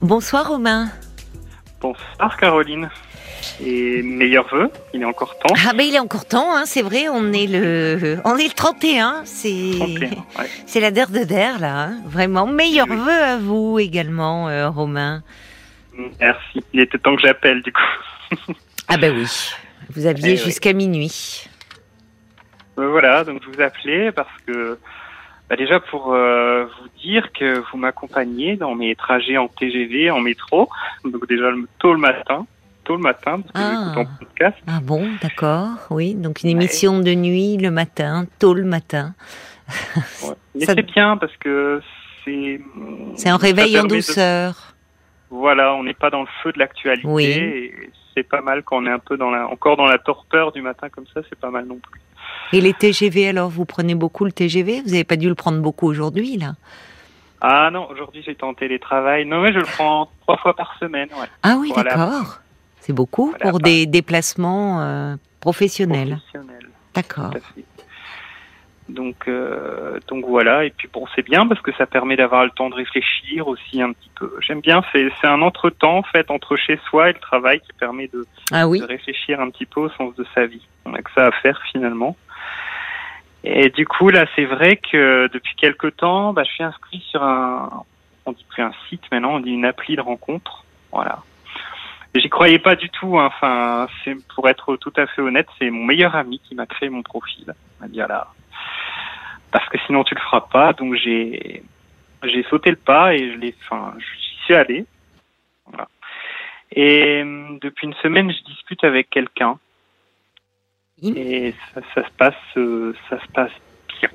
Bonsoir Romain. Bonsoir Caroline. Et meilleurs vœux, il est encore temps. Ah ben il est encore temps, hein, c'est vrai, on est le on est le 31, c'est 31, ouais. c'est la der de der là, hein, vraiment. Meilleurs Oui. vœux à vous également euh, Romain. Merci. Il était temps que j'appelle du coup. Ah ben oui. Vous aviez Eh oui. jusqu'à minuit. Euh, voilà, donc je vous appelais parce que bah, déjà pour euh, vous dire que vous m'accompagnez dans mes trajets en TGV, en métro. Donc déjà tôt le matin, tôt le matin parce que Ah. j'écoute en podcast. Ah bon, d'accord. Oui, donc une Ouais. émission de nuit le matin, tôt le matin. Ouais. Mais Ça- c'est bien parce que c'est C'est un réveil en de- douceur. Voilà, on n'est pas dans le feu de l'actualité. Oui. Et c'est pas mal quand on est un peu dans la, encore dans la torpeur du matin comme ça, c'est pas mal non plus. Et les TGV alors, vous prenez beaucoup le TGV Vous n'avez pas dû le prendre beaucoup aujourd'hui là? Ah non, aujourd'hui j'étais en télétravail. Non, mais je le prends trois fois par semaine. Ouais. Ah oui, Voilà. d'accord. C'est beaucoup Voilà, pour bah. des déplacements euh, professionnels. Professionnel, D'accord. Donc, euh, donc voilà. Et puis bon, c'est bien parce que ça permet d'avoir le temps de réfléchir aussi un petit peu. J'aime bien. C'est c'est un entre-temps en fait entre chez soi et le travail qui permet de, Ah oui de réfléchir un petit peu au sens de sa vie. On a que ça à faire finalement. Et du coup, là, c'est vrai que depuis quelque temps, bah, je suis inscrit sur un, on dit plus un site maintenant, on dit une appli de rencontre. Voilà. J'y croyais pas du tout. hein. Enfin, c'est pour être tout à fait honnête, c'est mon meilleur ami qui m'a créé mon profil. M'a dit là, parce que sinon tu le feras pas. Donc j'ai, j'ai sauté le pas et je l'ai, enfin, j'y suis allé. Voilà. Et depuis une semaine, je discute avec quelqu'un et ça, ça se passe, euh, ça se passe bien.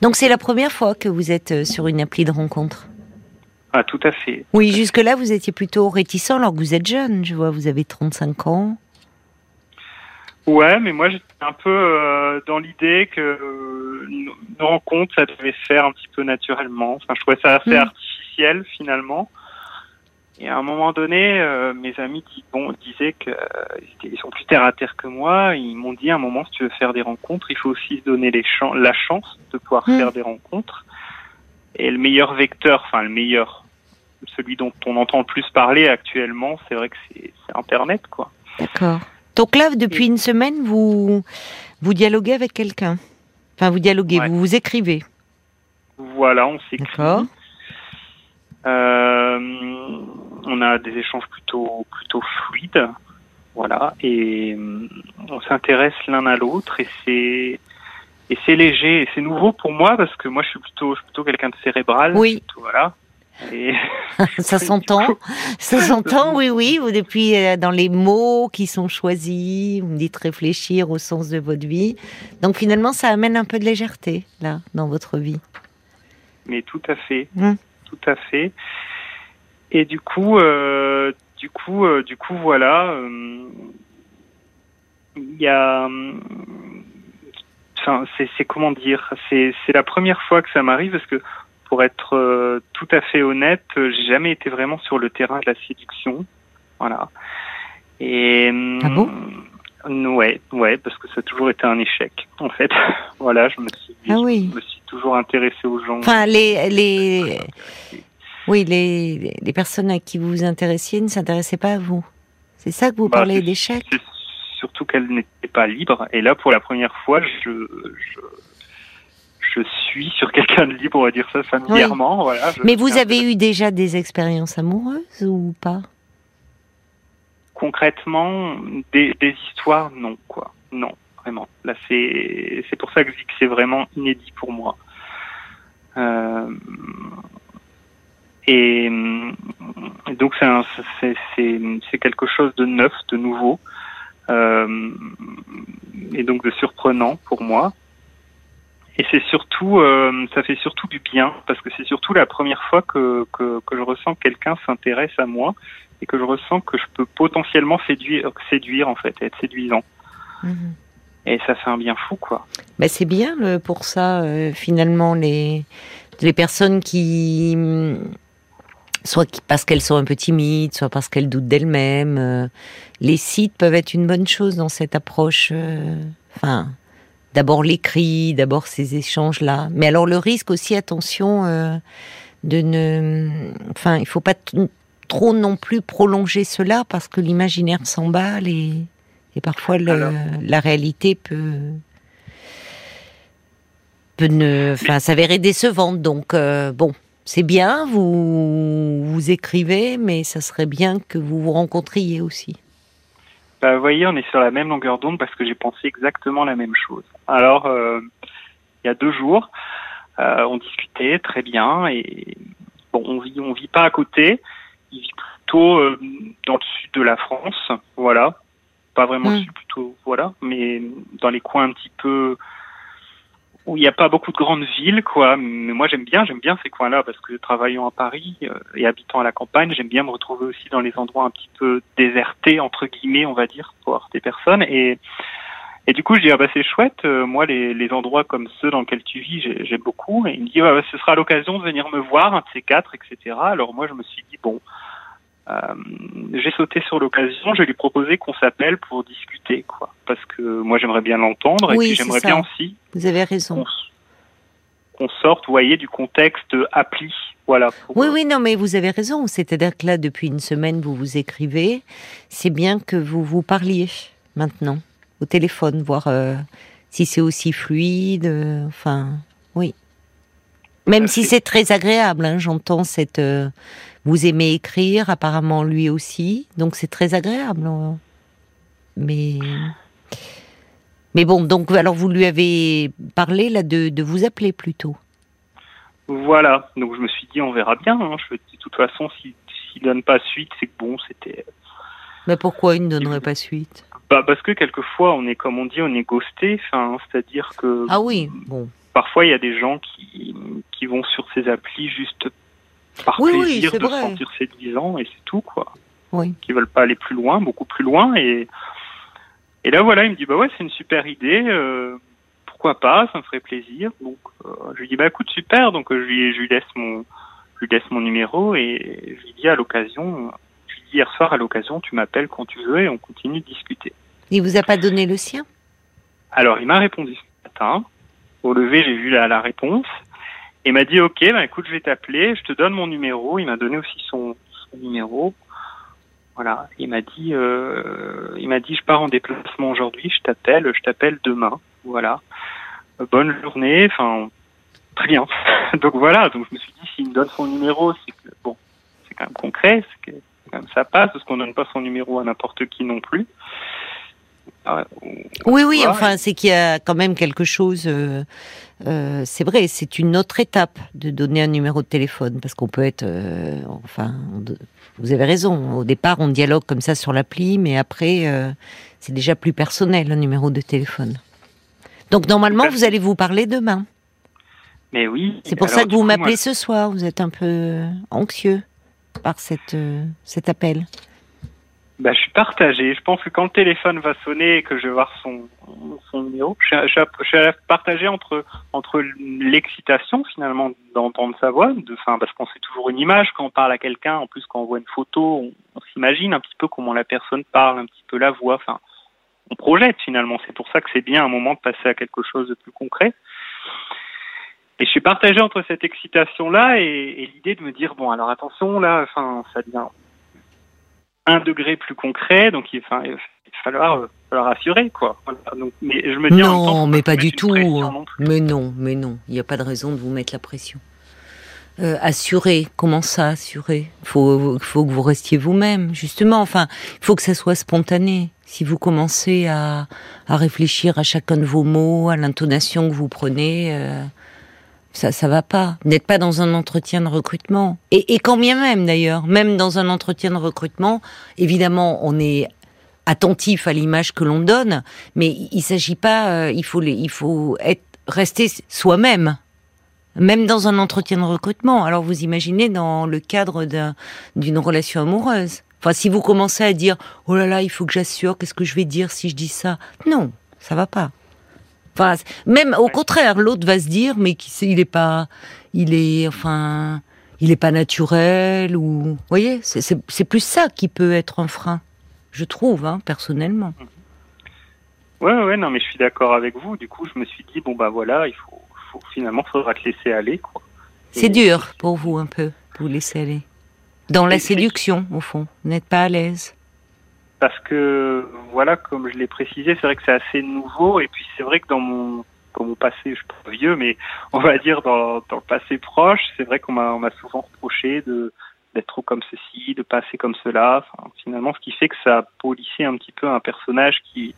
Donc c'est la première fois que vous êtes euh, sur une appli de rencontre? Ah, tout à fait. Oui, jusque-là vous étiez plutôt réticent alors que vous êtes jeune, je vois, vous avez 35 ans. Ouais, mais moi j'étais un peu euh, dans l'idée que euh, nos rencontres, ça devait se faire un petit peu naturellement. Enfin, je trouvais ça assez Mm. artificiel finalement. Et à un moment donné, euh, mes amis dis- bon, disaient que euh, ils étaient- ils sont plus terre à terre que moi. Ils m'ont dit à un moment, si tu veux faire des rencontres, il faut aussi se donner les la chance de pouvoir Mm. faire des rencontres. Et le meilleur vecteur, enfin le meilleur, celui dont on entend le plus parler actuellement, c'est vrai que c'est Internet, quoi. D'accord. Donc là, depuis une semaine, vous vous dialoguez avec quelqu'un. Enfin, vous dialoguez, Ouais. vous vous écrivez. Voilà, on s'écrit. D'accord. Euh, on a des échanges plutôt plutôt fluides, voilà, et euh, on s'intéresse l'un à l'autre et c'est et c'est léger, et c'est nouveau pour moi parce que moi je suis plutôt je suis plutôt quelqu'un de cérébral, Oui, tout, voilà. Et ça s'entend. Ça s'entend, oui, oui. Vous, depuis, euh, dans les mots qui sont choisis, vous me dites réfléchir au sens de votre vie. Donc finalement, ça amène un peu de légèreté, là, dans votre vie. mais tout à fait, Mm. tout à fait. Et du coup, euh, du coup, euh, du coup, voilà, euh, il y a, enfin, c'est, comment dire, c'est la première fois que ça m'arrive parce que pour être euh, tout à fait honnête, euh, j'ai jamais été vraiment sur le terrain de la séduction, voilà. Et Ah bon? Ouais, ouais, parce que ça a toujours été un échec, en fait. voilà, je me suis, Ah oui. je me suis toujours intéressé aux gens. Enfin, les, les, oui, les, les personnes à qui vous vous intéressiez ne s'intéressaient pas à vous. C'est ça que vous Bah, parlez d'échec? surtout qu'elle n'était pas libre. Et là, pour la première fois, je, je, je suis sur quelqu'un de libre, on va dire ça familièrement. Voilà, je Mais vous avez eu déjà des expériences amoureuses ou pas? Concrètement, des, des histoires, non, quoi. Non, vraiment. Là, c'est c'est pour ça que je dis que c'est vraiment inédit pour moi. Euh, et donc, c'est un- c'est c'est- c'est quelque chose de neuf, de nouveau. Euh, et donc de surprenant pour moi. Et c'est surtout, euh, ça fait surtout du bien parce que c'est surtout la première fois que, que, que je ressens que quelqu'un s'intéresse à moi et que je ressens que je peux potentiellement séduire, séduire en fait, être séduisant. Mhm. Et ça fait un bien fou, quoi. C'est bien le- pour ça, euh, finalement, les, les personnes qui, soit parce qu'elles sont un peu timides, soit parce qu'elles doutent d'elles-mêmes, euh, les sites peuvent être une bonne chose dans cette approche. euh, Enfin, d'abord l'écrit, d'abord ces échanges-là. Mais alors le risque aussi, attention, euh, de ne, enfin, il faut pas trop non plus prolonger cela parce que l'imaginaire s'emballe et, et parfois le, la réalité peut peut ne, enfin, s'avérer décevante. Donc euh, bon, c'est bien, vous vous écrivez, mais ça serait bien que vous vous rencontriez aussi. Bah, vous voyez, on est sur la même longueur d'onde parce que j'ai pensé exactement la même chose. Alors, euh, il y a deux jours, euh, on discutait très bien et bon, on vit, on vit pas à côté. Il vit plutôt euh, dans le sud de la France, voilà. Pas vraiment le Mm. sud, plutôt, voilà, mais dans les coins un petit peu où il n'y a pas beaucoup de grandes villes, quoi. Mais moi, j'aime bien, j'aime bien ces coins-là parce que travaillant à Paris euh, et habitant à la campagne, j'aime bien me retrouver aussi dans les endroits un petit peu désertés, entre guillemets, on va dire, pour des personnes. Et, et du coup, je dis, ah bah, c'est chouette, euh, moi, les, endroits comme ceux dans lesquels tu vis, j'ai- j'aime beaucoup. Et il me dit, ce sera l'occasion de venir me voir, un de ces quatre, etc. Alors moi, je me suis dit, bon, euh, j'ai sauté sur l'occasion, je lui ai proposé qu'on s'appelle pour discuter, quoi. Parce que moi, j'aimerais bien l'entendre, et Oui, puis c'est j'aimerais bien aussi Vous avez raison. qu'on sorte, vous voyez, du contexte appli. Voilà. Oui, oui, non, mais vous avez raison. C'est-à-dire que là, depuis une semaine, vous vous écrivez. C'est bien que vous vous parliez maintenant au téléphone, voir euh, si c'est aussi fluide. euh, enfin, oui. Même si c'est- c'est très agréable, hein, j'entends cette. Euh, vous aimez écrire, apparemment lui aussi, donc c'est très agréable. euh. Mais. Mais bon, donc alors vous lui avez parlé là de, de vous appeler plutôt. Voilà. Donc je me suis dit, on verra bien. hein. Je, de toute façon, si- s'il donne pas suite, c'est que bon, c'était. Mais pourquoi il ne donnerait pas suite? Bah, parce que quelquefois, on est, comme on dit, on est ghosté. Enfin, c'est-à-dire que Ah oui, bon. parfois, il y a des gens qui, qui vont sur ces applis juste par Oui, plaisir de vrai. se sentir séduisant et c'est tout, quoi. Oui. Qui veulent pas aller plus loin, beaucoup plus loin. Et, et là, voilà, il me dit, bah ouais, c'est une super idée. euh, pourquoi pas Ça me ferait plaisir. Donc, euh, je lui dis, bah écoute, super. Donc, euh, je lui, je lui laisse mon, je lui laisse mon numéro et je lui dis à l'occasion, je lui dis hier soir à l'occasion, tu m'appelles quand tu veux et on continue de discuter. Il vous a pas donné le sien? Alors, il m'a répondu ce matin. Au lever, j'ai vu la, la réponse. Il m'a dit, OK, ben, écoute, je vais t'appeler, je te donne mon numéro. Il m'a donné aussi son, son numéro. Voilà. Il m'a dit, euh, il m'a dit, je pars en déplacement aujourd'hui, je t'appelle, je t'appelle demain. Voilà. Euh, Bonne journée. Enfin, très bien. donc voilà. Donc je me suis dit, s'il me donne son numéro, c'est que bon, c'est quand même concret, c'est quand même ça passe, parce qu'on donne pas son numéro à n'importe qui non plus. Ah, Oui, oui, enfin, c'est qu'il y a quand même quelque chose. euh, euh, c'est vrai, c'est une autre étape de donner un numéro de téléphone, parce qu'on peut être. euh, enfin, on vous avez raison. Au départ, on dialogue comme ça sur l'appli, mais après, c'est déjà plus personnel, un numéro de téléphone. Donc, normalement, vous allez vous parler demain. Mais oui. C'est pour alors, ça que vous m'appelez moi, ce soir. Vous êtes un peu anxieux par cette, cet appel. Bah, je suis partagé. Je pense que quand le téléphone va sonner et que je vais voir son, son numéro, je suis, je suis- partagé entre, entre l'excitation finalement d'entendre sa voix, de, enfin, parce qu'on sait toujours une image quand on parle à quelqu'un. En plus, quand on voit une photo, on, on s'imagine un petit peu comment la personne parle, un petit peu la voix. Enfin, on projette finalement. C'est pour ça que c'est bien un moment de passer à quelque chose de plus concret. Et je suis partagé entre cette excitation-là et, et l'idée de me dire bon alors attention là, enfin ça devient un degré plus concret, donc il, enfin, il va falloir, euh, falloir assurer quoi. Voilà. Donc, mais je me dis en même temps, Non, mais pas du tout. non plus. Mais non, mais non. Il n'y a pas de raison de vous mettre la pression. Euh, assurer, comment ça assurer? Faut, faut que vous restiez vous-même, justement. Enfin, il faut que ça soit spontané. Si vous commencez à, à réfléchir à chacun de vos mots, à l'intonation que vous prenez, euh, ça, ça va pas. N'êtes pas dans un entretien de recrutement. Et, quand bien même, d'ailleurs, même dans un entretien de recrutement, évidemment, on est attentif à l'image que l'on donne, mais il s'agit pas, euh, il faut, il faut être, rester soi-même, même dans un entretien de recrutement. Alors vous imaginez dans le cadre d'un- d'une relation amoureuse. Enfin, si vous commencez à dire, oh là là, il faut que j'assure, qu'est-ce que je vais dire si je dis ça? Non, ça va pas. Enfin, même au contraire, l'autre va se dire, mais qui sait, il est pas, il est, enfin, il est pas naturel ou, vous voyez, c'est- plus ça qui peut être un frein, je trouve, hein, personnellement. Ouais, ouais, non, mais je suis d'accord avec vous. Du coup, je me suis dit bon bah voilà, il faut, faut finalement, faudra te laisser aller quoi. C'est dur pour vous un peu, vous laisser aller. Dans la séduction, au fond. Vous n'êtes pas à l'aise Parce que, voilà, comme je l'ai précisé, c'est vrai que c'est assez nouveau. Et puis, c'est vrai que dans mon, dans mon passé, je suis pas vieux, mais on va dire dans, dans le passé proche, c'est vrai qu'on m'a, on m'a souvent reproché de d'être trop comme ceci, de pas assez comme cela. Enfin, finalement, ce qui fait que ça a polissé un petit peu un personnage qui,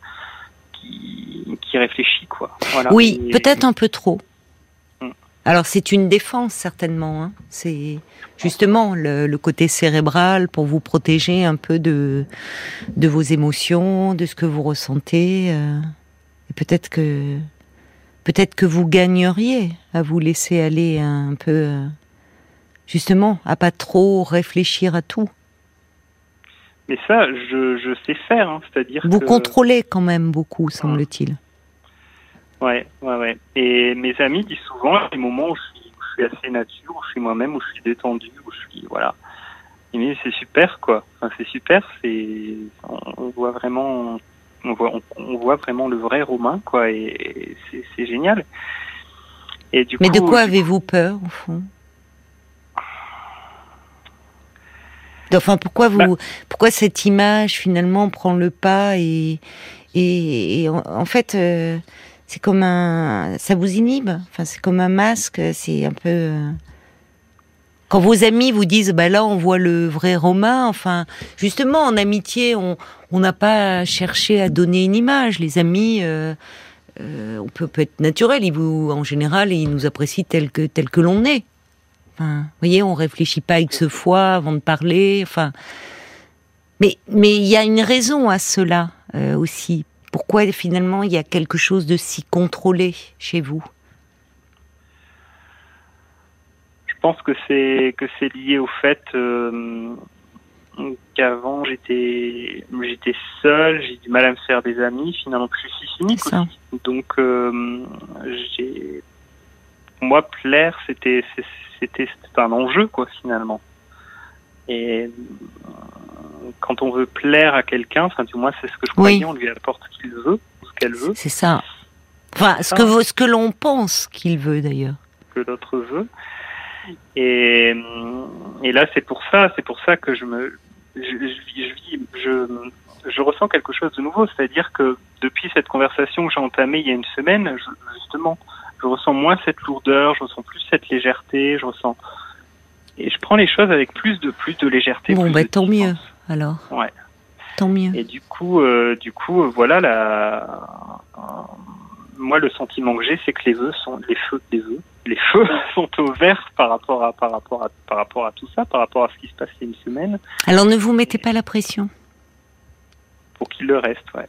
qui, qui réfléchit, quoi. Voilà. Oui, Et- peut-être un peu trop. Alors c'est une défense certainement. hein. C'est justement le, le côté cérébral pour vous protéger un peu de de vos émotions, de ce que vous ressentez. euh. et peut-être que peut-être que vous gagneriez à vous laisser aller un peu, euh, justement, à pas trop réfléchir à tout. Mais ça, je, je sais faire, hein, c'est-à-dire Vous que... contrôlez quand même beaucoup, semble-t-il. Ouais, ouais, ouais. Et mes amis disent souvent les moments où je suis, où je suis assez nature, où je suis moi-même, où je suis détendu, où je suis voilà. Disent c'est super quoi. Enfin, c'est super, c'est on, on voit vraiment on voit on, on voit vraiment le vrai Romain quoi et, et c'est génial. Et du Mais de quoi avez-vous peur, au fond? Enfin, pourquoi vous, Bah. pourquoi cette image finalement prend le pas et et, et en, en fait, euh, c'est comme un, ça vous inhibe. Enfin, c'est comme un masque. C'est un peu. euh, Quand vos amis vous disent, bah là, on voit le vrai Romain. Enfin, justement, en amitié, on n'a pas cherché à donner une image. Les amis. euh, euh, on peut, être naturel. Ils vous, en général, ils nous apprécient tel que tel que l'on est. Vous voyez, on réfléchit pas X fois avant de parler. Enfin, mais il y a une raison à cela aussi. Pourquoi finalement il y a quelque chose de si contrôlé chez vous? Je pense que c'est que c'est lié au fait euh, qu'avant j'étais j'étais seul, j'ai du mal à me faire des amis. Finalement, je suis cynique aussi. Donc, euh, j'ai pour moi plaire, c'était c'était c'était un enjeu quoi finalement. Et quand on veut plaire à quelqu'un, enfin du moins c'est ce que je Oui. croyais, on lui apporte ce qu'il veut, ce qu'elle veut, C'est ça. Enfin, ce que ce que l'on pense qu'il veut d'ailleurs. que l'autre veut. Et, et là, c'est pour ça, c'est pour ça que je me, je, je, je, ressens quelque chose de nouveau. C'est-à-dire que depuis cette conversation que j'ai entamée il y a une semaine, justement, je ressens moins cette lourdeur, je ressens plus cette légèreté, je ressens, et je prends les choses avec plus de plus de légèreté. Bon, bah, tant distance. mieux. Alors, Ouais. tant mieux. Et du coup, euh, du coup, euh, voilà la. euh, moi, le sentiment que j'ai, c'est que les vœux sont les feux, les vœux, les feux sont au vert par rapport à par rapport à par rapport à tout ça, par rapport à ce qui se passe il y a une semaine, Alors ne vous mettez pas la pression. pour qu'il le reste, ouais.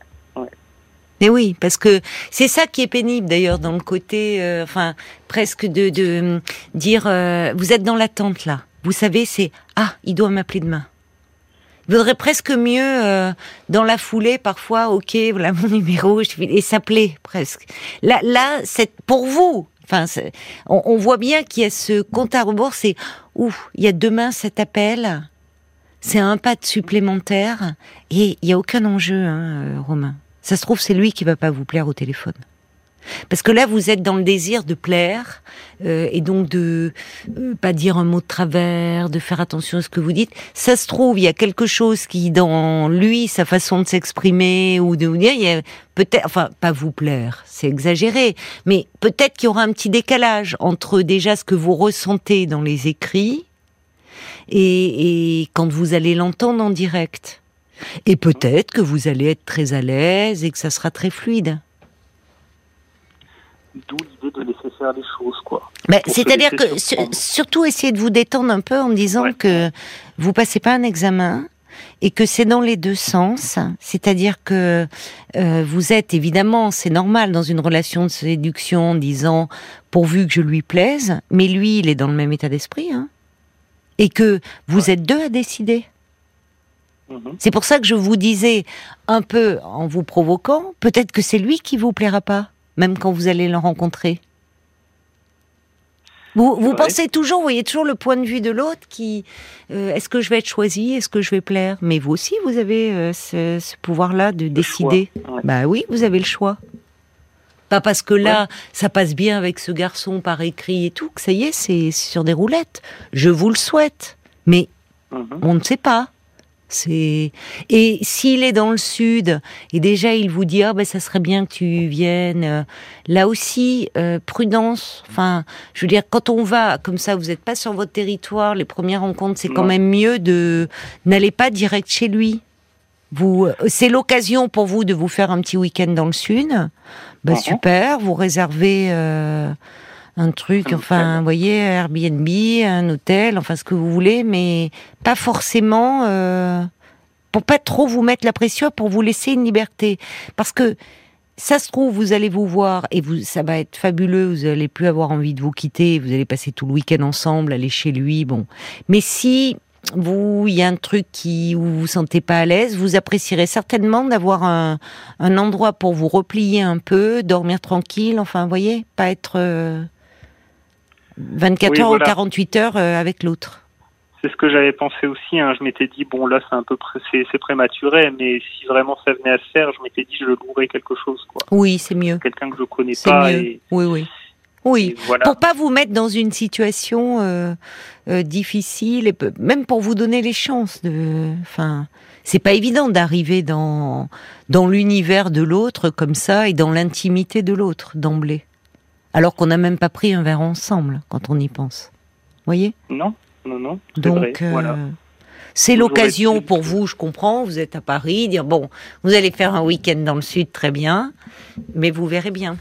Mais oui, parce que c'est ça qui est pénible d'ailleurs dans le côté, euh, enfin presque de, de hum, dire, euh, vous êtes dans l'attente là. Vous savez, c'est ah, il doit m'appeler demain. Il vaudrait presque mieux euh, dans la foulée, parfois, ok, voilà mon numéro, je et s'appeler presque. Là, là, c'est pour vous. Enfin, on, voit bien qu'il y a ce compte à rebours. C'est ouf, il y a demain cet appel. C'est un pas de supplémentaire et il y a aucun enjeu, hein, euh, Romain. Ça se trouve, c'est lui qui va pas vous plaire au téléphone. Parce que là, vous êtes dans le désir de plaire euh, et donc de euh, pas dire un mot de travers, de faire attention à ce que vous dites. Ça se trouve, il y a quelque chose qui, dans lui, sa façon de s'exprimer ou de vous dire, il y a peut-être, enfin, pas vous plaire, c'est exagéré, mais peut-être qu'il y aura un petit décalage entre déjà ce que vous ressentez dans les écrits et, et quand vous allez l'entendre en direct. Et peut-être que vous allez être très à l'aise et que ça sera très fluide. D'où l'idée de laisser faire les choses, quoi. Se C'est-à-dire que surtout essayez de vous détendre un peu en me disant Ouais. que vous passez pas un examen et que c'est dans les deux sens. C'est-à-dire que euh, vous êtes évidemment, c'est normal dans une relation de séduction en disant pourvu que je lui plaise, mais lui il est dans le même état d'esprit, hein, et que vous êtes deux à décider. Mhm. C'est pour ça que je vous disais un peu en vous provoquant, peut-être que c'est lui qui vous plaira pas, même quand vous allez le rencontrer. Vous, vous pensez toujours, vous voyez toujours le point de vue de l'autre qui, euh, est-ce que je vais être choisi, est-ce que je vais plaire? Mais vous aussi, vous avez euh, ce, ce pouvoir-là de décider. choix, ouais. Bah oui, vous avez le choix. Pas parce que là, ça passe bien avec ce garçon par écrit et tout, que ça y est, c'est sur des roulettes. Je vous le souhaite. Mais Mhm. On ne sait pas. C'est et s'il est dans le sud et déjà il vous dit ah ben ça serait bien que tu viennes. euh, Là aussi euh, prudence. Enfin, je veux dire quand on va comme ça, vous n'êtes pas sur votre territoire. Les premières rencontres, c'est quand même mieux de n'allez pas direct chez lui. Vous, euh, c'est l'occasion pour vous de vous faire un petit week-end dans le sud. Bah Mhm. super, vous réservez euh, un truc, Un enfin, vous voyez, Airbnb, un hôtel, enfin ce que vous voulez, mais pas forcément euh, pour pas trop vous mettre la pression, pour vous laisser une liberté, parce que ça se trouve, vous allez vous voir et vous, ça va être fabuleux. Vous allez plus avoir envie de vous quitter. Vous allez passer tout le week-end ensemble, aller chez lui. Bon, mais si vous, il y a un truc qui où vous vous sentez pas à l'aise, vous apprécierez certainement d'avoir un, un endroit pour vous replier un peu, dormir tranquille. Enfin, vous voyez, pas être euh, 24 Oui, heures voilà. ou 48 heures euh, avec l'autre. C'est ce que j'avais pensé aussi. Hein. Je m'étais dit, bon, là, c'est un peu pré- c'est, prématuré, mais si vraiment ça venait à se faire, je m'étais dit, je louerais quelque chose, quoi. Oui, c'est mieux. Quelqu'un que je connais pas. mieux. Et, Oui, oui. Oui. voilà. pour pas vous mettre dans une situation euh, euh, difficile et même pour vous donner les chances de enfin c'est pas évident d'arriver dans dans l'univers de l'autre comme ça et dans l'intimité de l'autre d'emblée alors qu'on n'a même pas pris un verre ensemble quand on y pense voyez? Non, non, non. Donc euh, Voilà. c'est l'occasion pour vous je comprends vous êtes à Paris dire bon vous allez faire un week-end dans le sud très bien mais vous verrez bien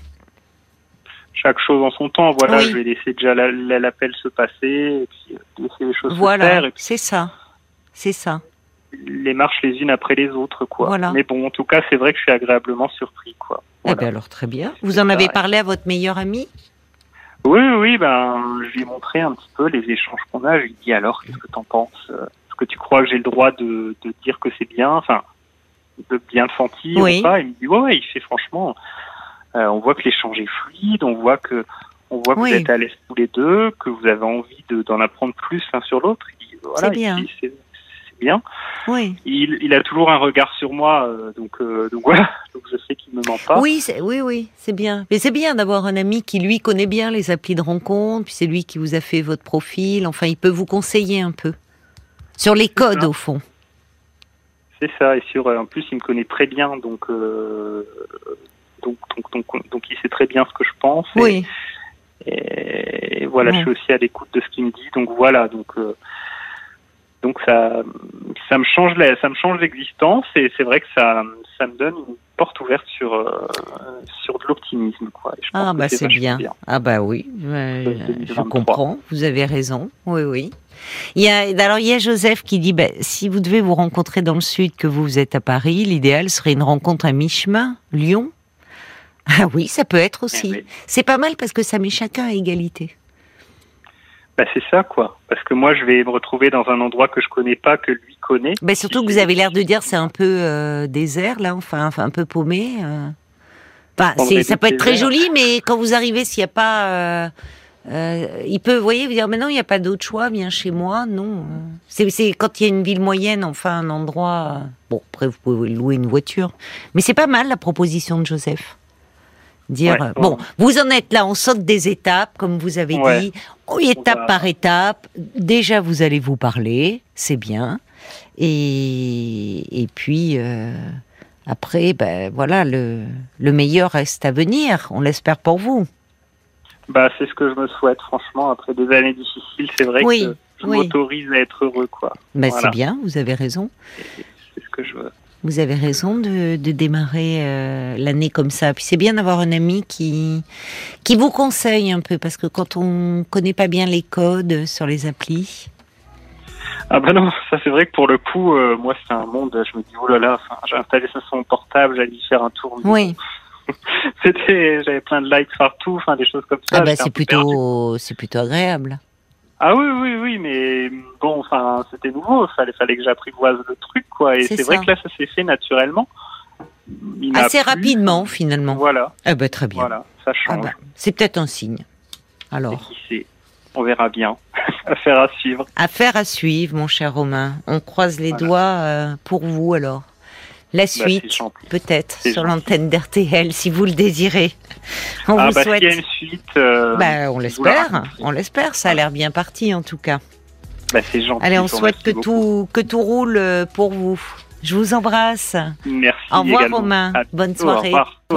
Chaque chose en son temps. Voilà, Oui. je vais laisser déjà la- la- l'appel se passer, et puis euh, laisser les choses se voilà faire, puis c'est ça c'est ça les marches les unes après les autres, quoi. Voilà. Mais bon, en tout cas, c'est vrai que je suis agréablement surpris, quoi. Eh bien alors très bien. Vous en avez parlé à votre meilleur ami? Oui, oui, ben, je lui ai montré un petit peu les échanges qu'on a. Je lui ai dit alors, qu'est-ce que t'en penses? Est-ce que tu crois que j'ai le droit de, de dire que c'est bien? Enfin, de bien le sentir Oui. ou pas? Il me dit ouais, ouais, il fait franchement. euh, on voit que l'échange est fluide, on voit que on voit que Oui. vous êtes à l'aise tous les deux, que vous avez envie de- d'en apprendre plus l'un sur l'autre. Voilà, C'est bien. dit, bien. Oui. Il, il a toujours un regard sur moi, euh, donc euh, donc voilà, donc je sais qu'il me ment pas. Oui, c'est- oui, oui, c'est bien. Mais c'est bien d'avoir un ami qui lui connaît bien les applis de rencontre, puis c'est lui qui vous a fait votre profil. Enfin, il peut vous conseiller un peu sur les codes au fond. C'est ça, et sur, euh, en plus il me connaît très bien, donc, euh, donc, donc, donc, donc il sait très bien ce que je pense. Et, Oui. et voilà, Ouais. je suis aussi à l'écoute de ce qu'il me dit, donc voilà, donc, euh, donc ça, ça me change, la- ça me change l'existence, et c'est vrai que ça, ça me donne une porte ouverte sur, euh, sur de l'optimisme, quoi. Et je pense Ah bah c'est bien. Ah bah oui, euh, je 2023. comprends. Vous avez raison. Oui, oui. Il y a, alors il y a Joseph qui dit, bah, si vous devez vous rencontrer dans le sud, que vous êtes à Paris, l'idéal serait une rencontre à mi-chemin, Lyon. Ah oui, ça peut être aussi. Eh oui. C'est pas mal parce que ça met chacun à égalité. Bah c'est ça, quoi. Parce que moi, je vais me retrouver dans un endroit que je connais pas, que lui connaît. Ben surtout que vous avez l'air de dire c'est un peu euh, désert là, enfin, enfin un peu paumé. euh. Enfin, ça peut être très joli, mais quand vous arrivez, s'il n'y a pas, euh, il peut, vous voyez, vous dire mais non, il n'y a pas d'autre choix, viens chez moi, non. C'est, quand il y a une ville moyenne, enfin un endroit. Bon, après vous pouvez louer une voiture, mais c'est pas mal la proposition de Joseph. Dire Ouais, bon, vous en êtes là, on saute des étapes, comme vous avez Ouais. dit, oh, étape par étape. Déjà, vous allez vous parler, c'est bien. Et, et puis, euh, après, ben, voilà, le, le meilleur reste à venir, on l'espère pour vous. Bah, c'est ce que je me souhaite, franchement. Après des années difficiles, c'est vrai Oui, que je oui. m'autorise à être heureux, quoi. Voilà. C'est bien, vous avez raison. C'est ce que je veux. Vous avez raison de, de démarrer euh, l'année comme ça. Puis c'est bien d'avoir un ami qui, qui vous conseille un peu, parce que quand on connaît pas bien les codes sur les applis, Ah bah non, ça c'est vrai que pour le coup, euh, moi c'est un monde, je me dis, oh là là, enfin, j'ai installé ça sur mon portable, j'allais y faire un tour. oui, C'était, j'avais plein de likes partout, enfin des choses comme ça. ah ben un c'est plutôt, c'est plutôt agréable. Ah oui, oui, oui, mais bon, enfin, c'était nouveau, fallait, fallait que j'apprivoise le truc, quoi. Et C'est vrai que là, ça s'est fait naturellement. Il Assez plu. rapidement finalement. Voilà, Ah ben très bien. voilà, ça Ah change. ben, c'est peut-être un signe. Alors, on verra bien. Affaire à suivre. affaire à suivre, mon cher Romain. On croise les Voilà. doigts euh, pour vous alors. La Bah, suite, peut-être, sur l'antenne d'RTL, si vous le désirez. On ah vous bah souhaite. y a une suite, euh, Bah, on l'espère, on l'espère. Ça a l'air bien parti en tout cas. Bah, c'est gentil. Allez, on souhaite que tout, que tout roule euh, pour vous. Je vous embrasse. Merci. Au revoir également. Romain. Bonne bientôt, au soirée. revoir.